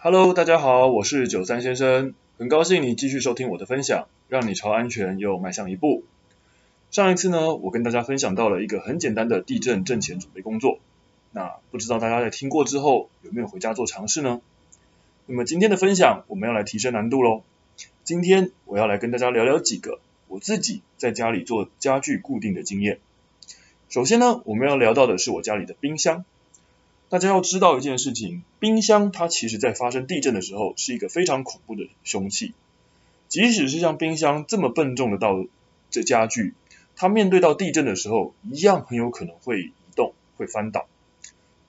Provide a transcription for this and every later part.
Hello，大家好，我是九三先生，很高兴你继续收听我的分享，让你朝安全又迈向一步。上一次呢，我跟大家分享到了一个很简单的地震震前准备工作，那不知道大家在听过之后有没有回家做尝试呢？那么今天的分享我们要来提升难度喽，今天我要来跟大家聊聊几个我自己在家里做家具固定的经验。首先呢，我们要聊到的是我家里的冰箱。大家要知道一件事情，冰箱它其实在发生地震的时候是一个非常恐怖的凶器。即使是像冰箱这么笨重的到这家具，它面对到地震的时候，一样很有可能会移动、会翻倒。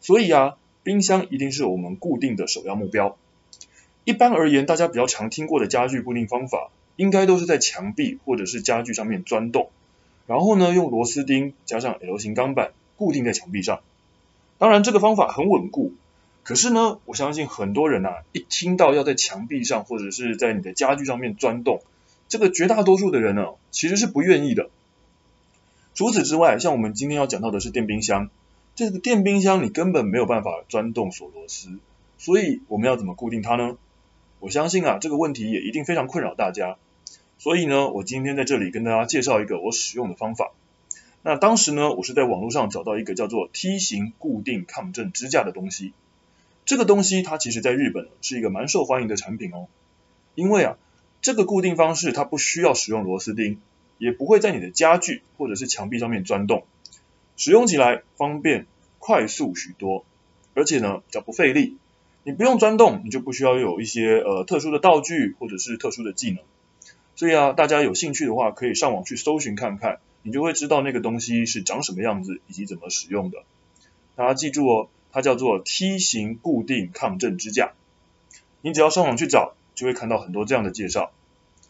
所以啊，冰箱一定是我们固定的首要目标。一般而言，大家比较常听过的家具固定方法，应该都是在墙壁或者是家具上面钻洞，然后呢，用螺丝钉加上 L 型钢板固定在墙壁上。当然，这个方法很稳固，可是呢，我相信很多人啊，一听到要在墙壁上或者是在你的家具上面钻洞，这个绝大多数的人呢，其实是不愿意的。除此之外，像我们今天要讲到的是电冰箱，这个电冰箱你根本没有办法钻洞锁螺丝，所以我们要怎么固定它呢？我相信啊，这个问题也一定非常困扰大家，所以呢，我今天在这里跟大家介绍一个我使用的方法。那当时呢，我是在网络上找到一个叫做梯形固定抗震支架的东西。这个东西它其实在日本是一个蛮受欢迎的产品哦。因为啊，这个固定方式它不需要使用螺丝钉，也不会在你的家具或者是墙壁上面钻洞，使用起来方便快速许多，而且呢比较不费力。你不用钻洞，你就不需要有一些呃特殊的道具或者是特殊的技能。所以啊，大家有兴趣的话，可以上网去搜寻看看。你就会知道那个东西是长什么样子，以及怎么使用的。大家记住哦，它叫做梯形固定抗震支架。你只要上网去找，就会看到很多这样的介绍。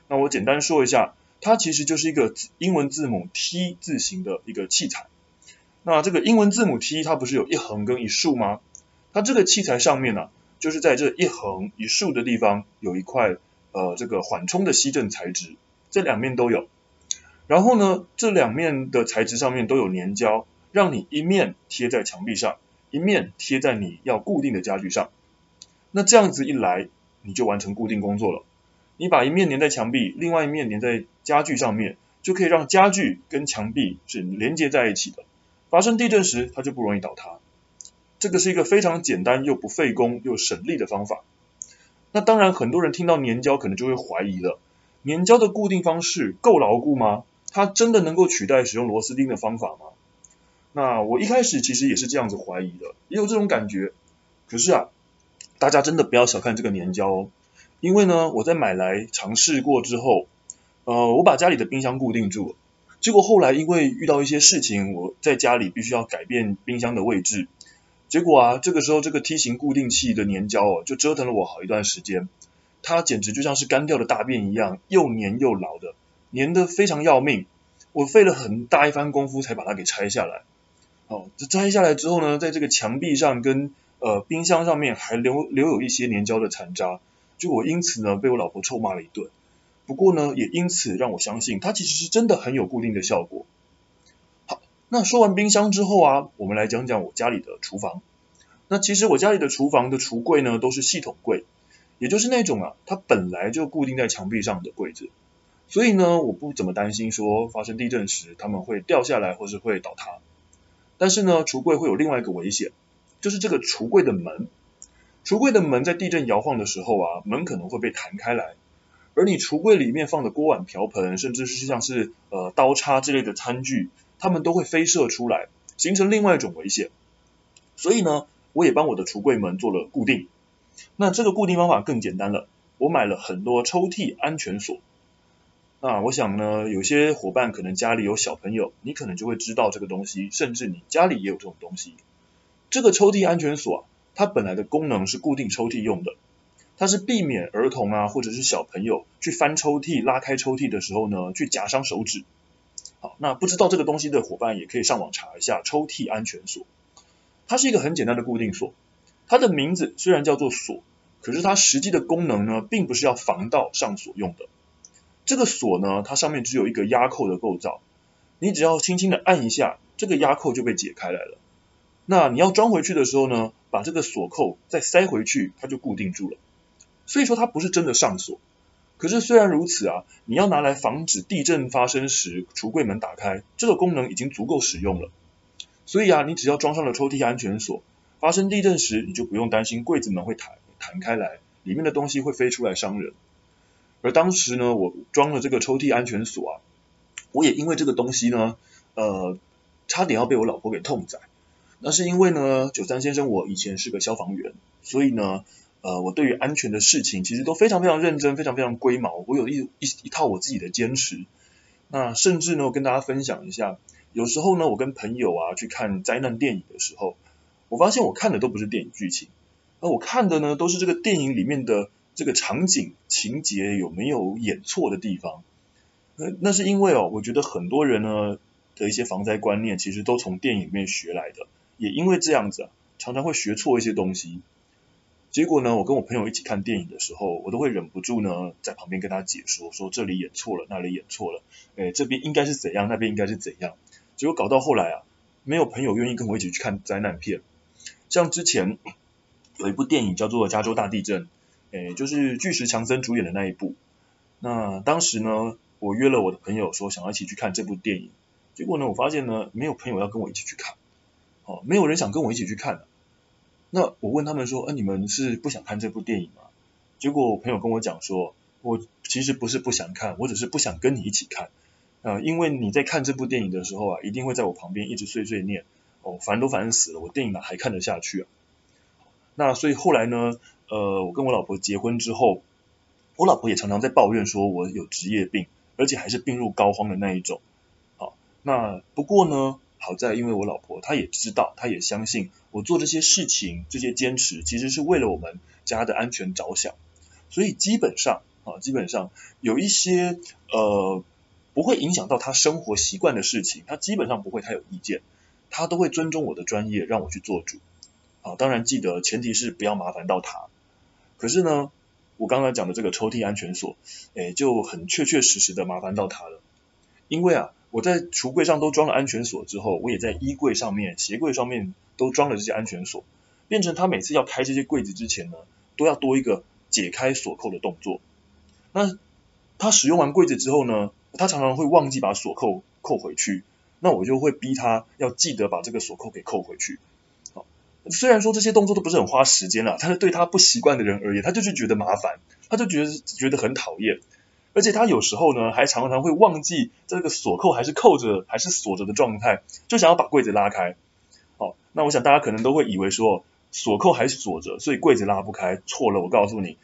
那我简单说一下，它其实就是一个英文字母 T 字形的一个器材。那这个英文字母 T，它不是有一横跟一竖吗？它这个器材上面呢、就是在这一横一竖的地方有一块呃这个缓冲的吸震材质，这两面都有。然后呢，这两面的材质上面都有粘胶，让你一面贴在墙壁上，一面贴在你要固定的家具上。那这样子一来，你就完成固定工作了。你把一面粘在墙壁，另外一面粘在家具上面，就可以让家具跟墙壁是连接在一起的。发生地震时，它就不容易倒塌。这个是一个非常简单又不费工又省力的方法。那当然，很多人听到粘胶可能就会怀疑了，粘胶的固定方式够牢固吗？它真的能够取代使用螺丝钉的方法吗？那我一开始其实也是这样子怀疑的，也有这种感觉。可是啊，大家真的不要小看这个粘胶哦，因为呢，我在买来尝试过之后，呃，我把家里的冰箱固定住了。结果后来因为遇到一些事情，我在家里必须要改变冰箱的位置。结果啊，这个时候这个梯形固定器的粘胶哦，就折腾了我好一段时间。它简直就像是干掉的大便一样，又粘又牢的。粘得非常要命，我费了很大一番功夫才把它给拆下来。哦，这拆下来之后呢，在这个墙壁上跟呃冰箱上面还留留有一些粘胶的残渣，就我因此呢被我老婆臭骂了一顿。不过呢，也因此让我相信它其实是真的很有固定的效果。好，那说完冰箱之后啊，我们来讲讲我家里的厨房。那其实我家里的厨房的橱柜呢都是系统柜，也就是那种啊，它本来就固定在墙壁上的柜子。所以呢，我不怎么担心说发生地震时它们会掉下来或是会倒塌。但是呢，橱柜会有另外一个危险，就是这个橱柜的门，橱柜的门在地震摇晃的时候啊，门可能会被弹开来，而你橱柜里面放的锅碗瓢盆，甚至是像是呃刀叉之类的餐具，它们都会飞射出来，形成另外一种危险。所以呢，我也帮我的橱柜门做了固定。那这个固定方法更简单了，我买了很多抽屉安全锁。那我想呢，有些伙伴可能家里有小朋友，你可能就会知道这个东西，甚至你家里也有这种东西。这个抽屉安全锁啊，它本来的功能是固定抽屉用的，它是避免儿童啊或者是小朋友去翻抽屉、拉开抽屉的时候呢，去夹伤手指。好，那不知道这个东西的伙伴也可以上网查一下抽屉安全锁。它是一个很简单的固定锁，它的名字虽然叫做锁，可是它实际的功能呢，并不是要防盗上锁用的。这个锁呢，它上面只有一个压扣的构造，你只要轻轻的按一下，这个压扣就被解开来了。那你要装回去的时候呢，把这个锁扣再塞回去，它就固定住了。所以说它不是真的上锁。可是虽然如此啊，你要拿来防止地震发生时橱柜门打开，这个功能已经足够使用了。所以啊，你只要装上了抽屉安全锁，发生地震时你就不用担心柜子门会弹弹开来，里面的东西会飞出来伤人。而当时呢，我装了这个抽屉安全锁啊，我也因为这个东西呢，呃，差点要被我老婆给痛宰。那是因为呢，九三先生我以前是个消防员，所以呢，呃，我对于安全的事情其实都非常非常认真，非常非常龟毛。我有一一一套我自己的坚持。那甚至呢，我跟大家分享一下，有时候呢，我跟朋友啊去看灾难电影的时候，我发现我看的都不是电影剧情，而我看的呢，都是这个电影里面的。这个场景情节有没有演错的地方？那那是因为哦，我觉得很多人呢的一些防灾观念其实都从电影里面学来的，也因为这样子啊，常常会学错一些东西。结果呢，我跟我朋友一起看电影的时候，我都会忍不住呢在旁边跟他解说，说这里演错了，那里演错了，哎，这边应该是怎样，那边应该是怎样。结果搞到后来啊，没有朋友愿意跟我一起去看灾难片。像之前有一部电影叫做《加州大地震》。诶，就是巨石强森主演的那一部。那当时呢，我约了我的朋友说想要一起去看这部电影。结果呢，我发现呢，没有朋友要跟我一起去看。哦，没有人想跟我一起去看。那我问他们说，呃，你们是不想看这部电影吗？结果我朋友跟我讲说，我其实不是不想看，我只是不想跟你一起看。啊，因为你在看这部电影的时候啊，一定会在我旁边一直碎碎念。哦，烦都烦死了，我电影哪还看得下去啊？那所以后来呢，呃，我跟我老婆结婚之后，我老婆也常常在抱怨说我有职业病，而且还是病入膏肓的那一种。好，那不过呢，好在因为我老婆她也知道，她也相信我做这些事情，这些坚持其实是为了我们家的安全着想，所以基本上啊，基本上有一些呃不会影响到她生活习惯的事情，她基本上不会太有意见，她都会尊重我的专业，让我去做主。啊，当然记得前提是不要麻烦到他。可是呢，我刚才讲的这个抽屉安全锁，哎，就很确确实实的麻烦到他了。因为啊，我在橱柜上都装了安全锁之后，我也在衣柜上面、鞋柜上面都装了这些安全锁，变成他每次要开这些柜子之前呢，都要多一个解开锁扣的动作。那他使用完柜子之后呢，他常常会忘记把锁扣扣回去，那我就会逼他要记得把这个锁扣给扣回去。虽然说这些动作都不是很花时间了，但是对他不习惯的人而言，他就是觉得麻烦，他就觉得觉得很讨厌，而且他有时候呢还常常会忘记这个锁扣还是扣着还是锁着的状态，就想要把柜子拉开。好，那我想大家可能都会以为说锁扣还锁着，所以柜子拉不开，错了，我告诉你，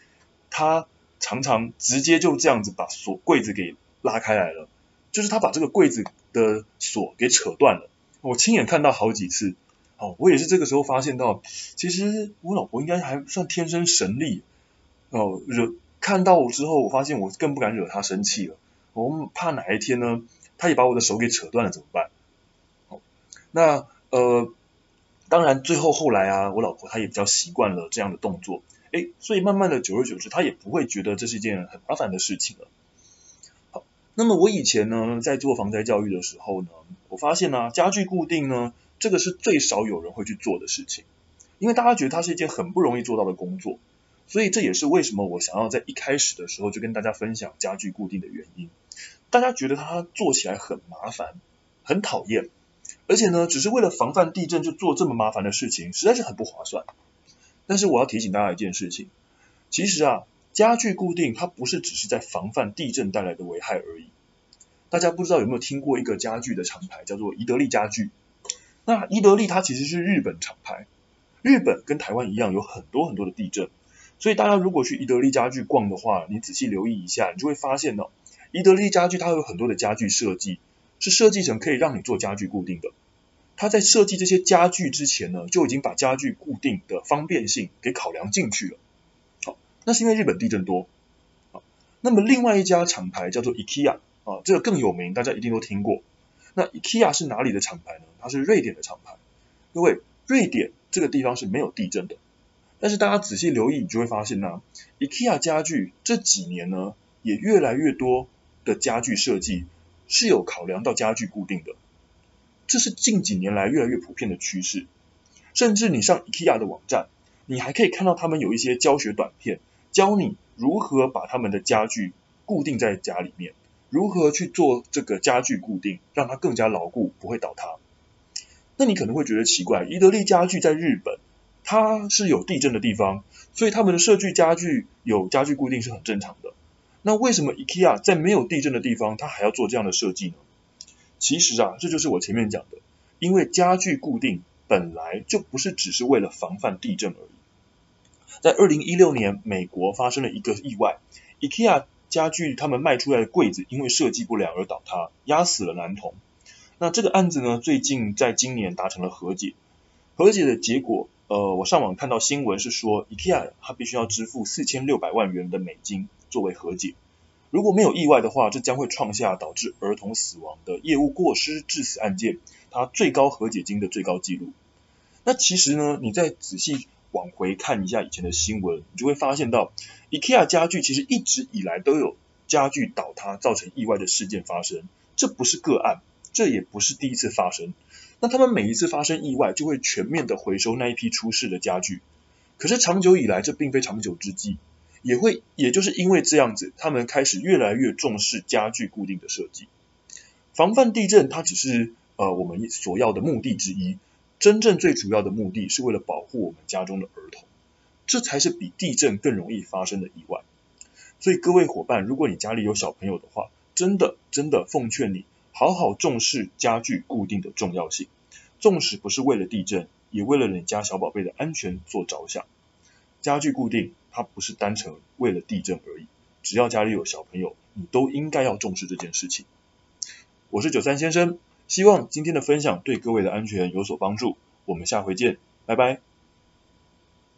他常常直接就这样子把锁柜子给拉开来了，就是他把这个柜子的锁给扯断了，我亲眼看到好几次。哦，我也是这个时候发现到，其实我老婆应该还算天生神力。哦，惹看到我之后，我发现我更不敢惹她生气了。我怕哪一天呢，她也把我的手给扯断了怎么办？哦，那呃，当然最后后来啊，我老婆她也比较习惯了这样的动作，诶，所以慢慢的久而久之，她也不会觉得这是一件很麻烦的事情了。好，那么我以前呢，在做防灾教育的时候呢，我发现呢，啊，家具固定呢。这个是最少有人会去做的事情，因为大家觉得它是一件很不容易做到的工作，所以这也是为什么我想要在一开始的时候就跟大家分享家具固定的原因。大家觉得它做起来很麻烦，很讨厌，而且呢，只是为了防范地震就做这么麻烦的事情，实在是很不划算。但是我要提醒大家一件事情，其实啊，家具固定它不是只是在防范地震带来的危害而已。大家不知道有没有听过一个家具的厂牌叫做宜得利家具？那宜得利它其实是日本厂牌，日本跟台湾一样有很多很多的地震，所以大家如果去宜得利家具逛的话，你仔细留意一下，你就会发现呢，宜得利家具它有很多的家具设计是设计成可以让你做家具固定的。它在设计这些家具之前呢，就已经把家具固定的方便性给考量进去了。好，那是因为日本地震多。好，那么另外一家厂牌叫做 IKEA 啊，这个更有名，大家一定都听过。那 IKEA 是哪里的厂牌呢？它是瑞典的厂牌。各位，瑞典这个地方是没有地震的。但是大家仔细留意，你就会发现呢、，IKEA 家具这几年呢，也越来越多的家具设计是有考量到家具固定的。这是近几年来越来越普遍的趋势。甚至你上 IKEA 的网站，你还可以看到他们有一些教学短片，教你如何把他们的家具固定在家里面，如何去做这个家具固定，让它更加牢固，不会倒塌。那你可能会觉得奇怪，宜得利家具在日本，它是有地震的地方，所以他们的设计家具有家具固定是很正常的。那为什么 IKEA 在没有地震的地方，它还要做这样的设计呢？其实啊，这就是我前面讲的，因为家具固定本来就不是只是为了防范地震而已。在二零一六年，美国发生了一个意外，IKEA 家具他们卖出来的柜子因为设计不良而倒塌，压死了男童。那这个案子呢，最近在今年达成了和解。和解的结果，呃，我上网看到新闻是说，IKEA 它必须要支付四千六百万元的美金。作为和解，如果没有意外的话，这将会创下导致儿童死亡的业务过失致死案件，它最高和解金的最高纪录。那其实呢，你再仔细往回看一下以前的新闻，你就会发现到，IKEA 家具其实一直以来都有家具倒塌造成意外的事件发生，这不是个案，这也不是第一次发生。那他们每一次发生意外，就会全面的回收那一批出事的家具。可是长久以来，这并非长久之计。也会，也就是因为这样子，他们开始越来越重视家具固定的设计。防范地震，它只是呃我们所要的目的之一。真正最主要的目的是为了保护我们家中的儿童，这才是比地震更容易发生的意外。所以各位伙伴，如果你家里有小朋友的话，真的真的奉劝你，好好重视家具固定的重要性。纵使不是为了地震，也为了你家小宝贝的安全做着想。家具固定，它不是单纯为了地震而已。只要家里有小朋友，你都应该要重视这件事情。我是九三先生，希望今天的分享对各位的安全有所帮助。我们下回见，拜拜。